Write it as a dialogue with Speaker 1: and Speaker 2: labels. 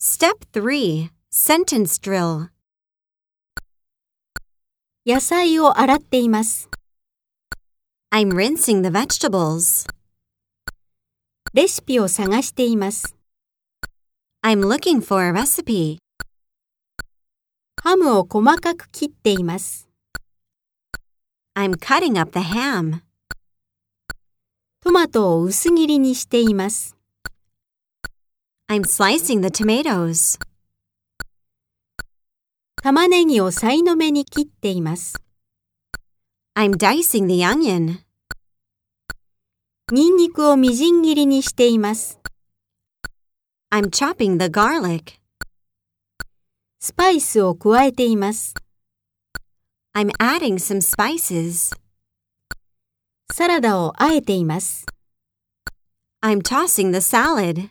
Speaker 1: Step 3 Sentence Drill
Speaker 2: 野菜を洗っています。
Speaker 1: I'm rinsing the vegetables.
Speaker 2: レシピを探しています。
Speaker 1: I'm looking for a recipe.
Speaker 2: ハムを細かく切っています。
Speaker 1: I'm cutting up the ham.
Speaker 2: トマトを薄切りにしています。
Speaker 1: I'm slicing the tomatoes.
Speaker 2: 玉ねぎをさいの目に切っています。
Speaker 1: I'm dicing the onion.
Speaker 2: ニンニクをみじん切りにしています。
Speaker 1: I'm chopping the garlic.
Speaker 2: スパイスを加えています。
Speaker 1: I'm adding some spices.
Speaker 2: サラダをあえています。
Speaker 1: I'm tossing the salad.